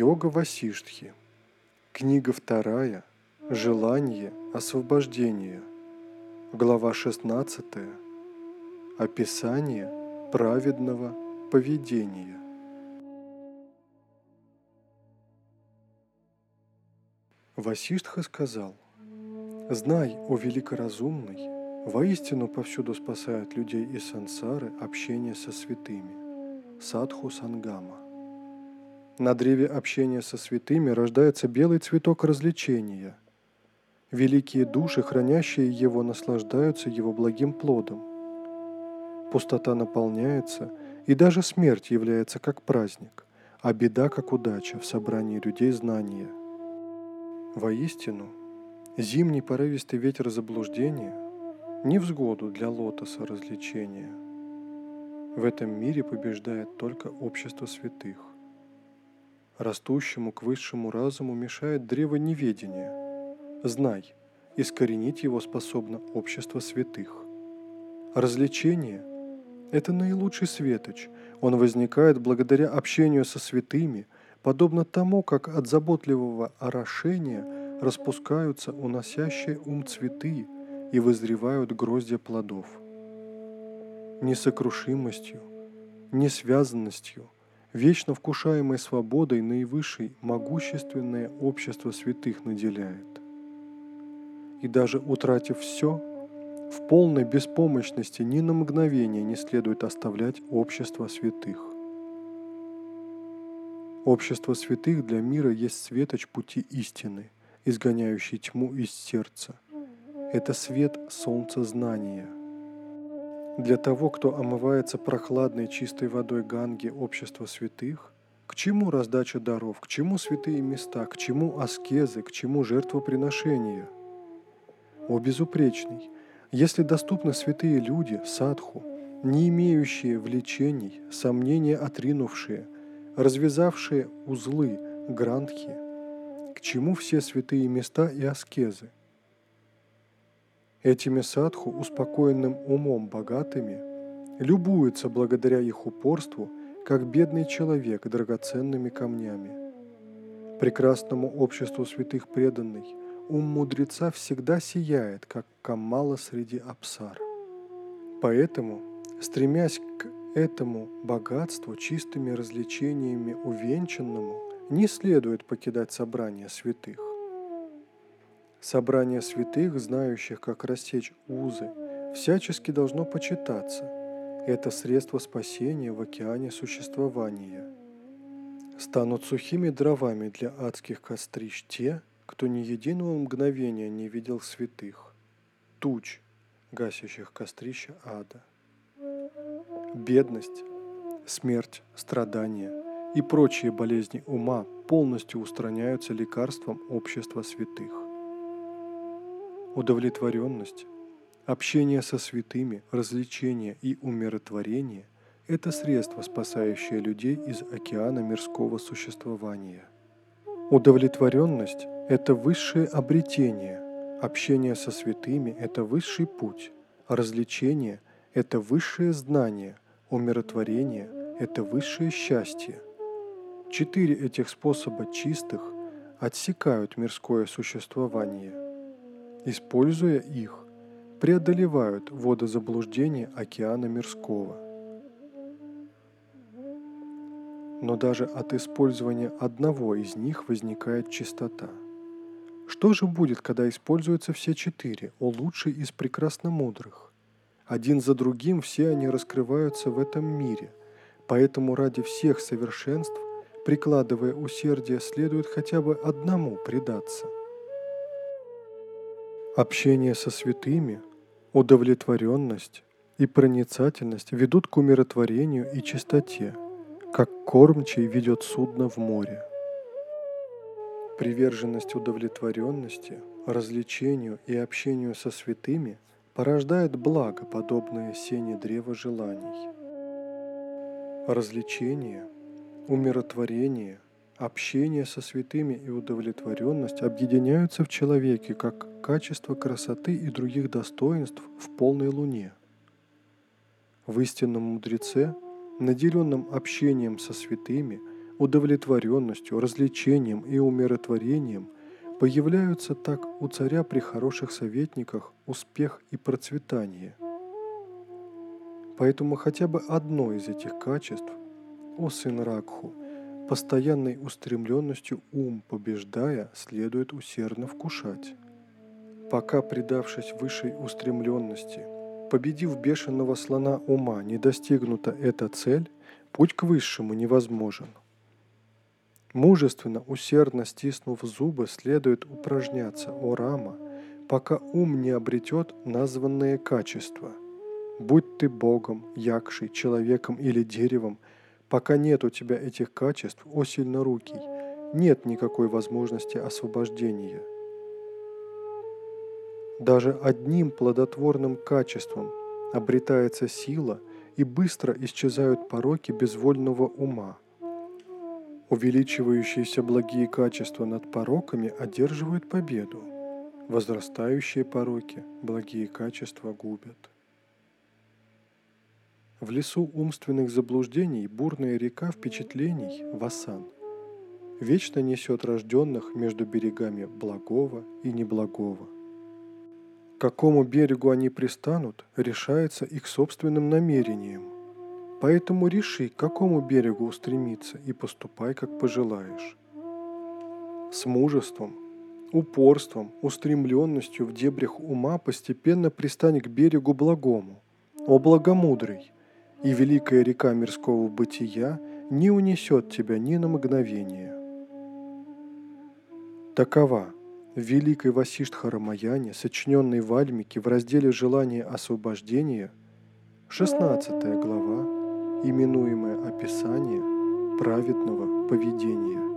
Йога Васиштхи. Книга вторая. Желание освобождения. Глава 16. Описание праведного поведения. Васиштха сказал, «Знай, о великоразумный, воистину повсюду спасает людей из сансары общение со святыми, садху сангама. На древе общения со святыми рождается белый цветок развлечения. Великие души, хранящие его, наслаждаются его благим плодом. Пустота наполняется, и даже смерть является как праздник, а беда как удача в собрании людей знания. Воистину, зимний порывистый ветер заблуждения – невзгоду для лотоса развлечения. В этом мире побеждает только общество святых. Растущему к высшему разуму мешает древо неведения. Знай, искоренить его способно общество святых. Развлечение – это наилучший светоч. Он возникает благодаря общению со святыми, подобно тому, как от заботливого орошения распускаются уносящие ум цветы и вызревают гроздья плодов. Несокрушимостью, несвязанностью – вечно вкушаемой свободой наивысшей могущественное общество святых наделяет. И даже утратив все, в полной беспомощности ни на мгновение не следует оставлять общество святых. Общество святых для мира есть светоч пути истины, изгоняющий тьму из сердца. Это свет солнца знания – для того, кто омывается прохладной чистой водой Ганги общества святых, к чему раздача даров, к чему святые места, к чему аскезы, к чему жертвоприношения? О безупречный! Если доступны святые люди, садху, не имеющие влечений, сомнения отринувшие, развязавшие узлы, грантхи, к чему все святые места и аскезы – Этими садху, успокоенным умом богатыми, любуются благодаря их упорству, как бедный человек драгоценными камнями. Прекрасному обществу святых преданный, ум мудреца всегда сияет, как камала среди апсар. Поэтому, стремясь к этому богатству чистыми развлечениями увенчанному, не следует покидать собрание святых. Собрание святых, знающих, как рассечь узы, всячески должно почитаться. Это средство спасения в океане существования. Станут сухими дровами для адских кострищ те, кто ни единого мгновения не видел святых, туч, гасящих кострища ада. Бедность, смерть, страдания и прочие болезни ума полностью устраняются лекарством общества святых удовлетворенность, общение со святыми, развлечение и умиротворение – это средство, спасающее людей из океана мирского существования. Удовлетворенность – это высшее обретение, общение со святыми – это высший путь, развлечение – это высшее знание, умиротворение – это высшее счастье. Четыре этих способа чистых отсекают мирское существование – Используя их, преодолевают водозаблуждение океана мирского. Но даже от использования одного из них возникает чистота. Что же будет, когда используются все четыре, о лучший из прекрасно мудрых? Один за другим все они раскрываются в этом мире, поэтому ради всех совершенств, прикладывая усердие, следует хотя бы одному предаться – Общение со святыми, удовлетворенность и проницательность ведут к умиротворению и чистоте, как кормчий ведет судно в море. Приверженность удовлетворенности, развлечению и общению со святыми порождает благо, подобное сене древа желаний. Развлечение, умиротворение – Общение со святыми и удовлетворенность объединяются в человеке как качество красоты и других достоинств в полной луне. В истинном мудреце, наделенном общением со святыми, удовлетворенностью, развлечением и умиротворением появляются так у царя при хороших советниках успех и процветание. Поэтому хотя бы одно из этих качеств, о сын Ракху, постоянной устремленностью ум побеждая, следует усердно вкушать. Пока, предавшись высшей устремленности, победив бешеного слона ума, не достигнута эта цель, путь к высшему невозможен. Мужественно, усердно стиснув зубы, следует упражняться, о Рама, пока ум не обретет названные качества. Будь ты Богом, Якшей, человеком или деревом, пока нет у тебя этих качеств, о сильнорукий, нет никакой возможности освобождения. Даже одним плодотворным качеством обретается сила и быстро исчезают пороки безвольного ума – Увеличивающиеся благие качества над пороками одерживают победу. Возрастающие пороки благие качества губят. В лесу умственных заблуждений бурная река впечатлений – Васан – вечно несет рожденных между берегами благого и неблагого. К какому берегу они пристанут, решается их собственным намерением – Поэтому реши, к какому берегу устремиться, и поступай, как пожелаешь. С мужеством, упорством, устремленностью в дебрях ума постепенно пристань к берегу благому, о благомудрый, и великая река мирского бытия не унесет тебя ни на мгновение. Такова в великой Васиштхарамаяне, сочиненной в Альмике в разделе «Желание освобождения», 16 глава, именуемое описание праведного поведения.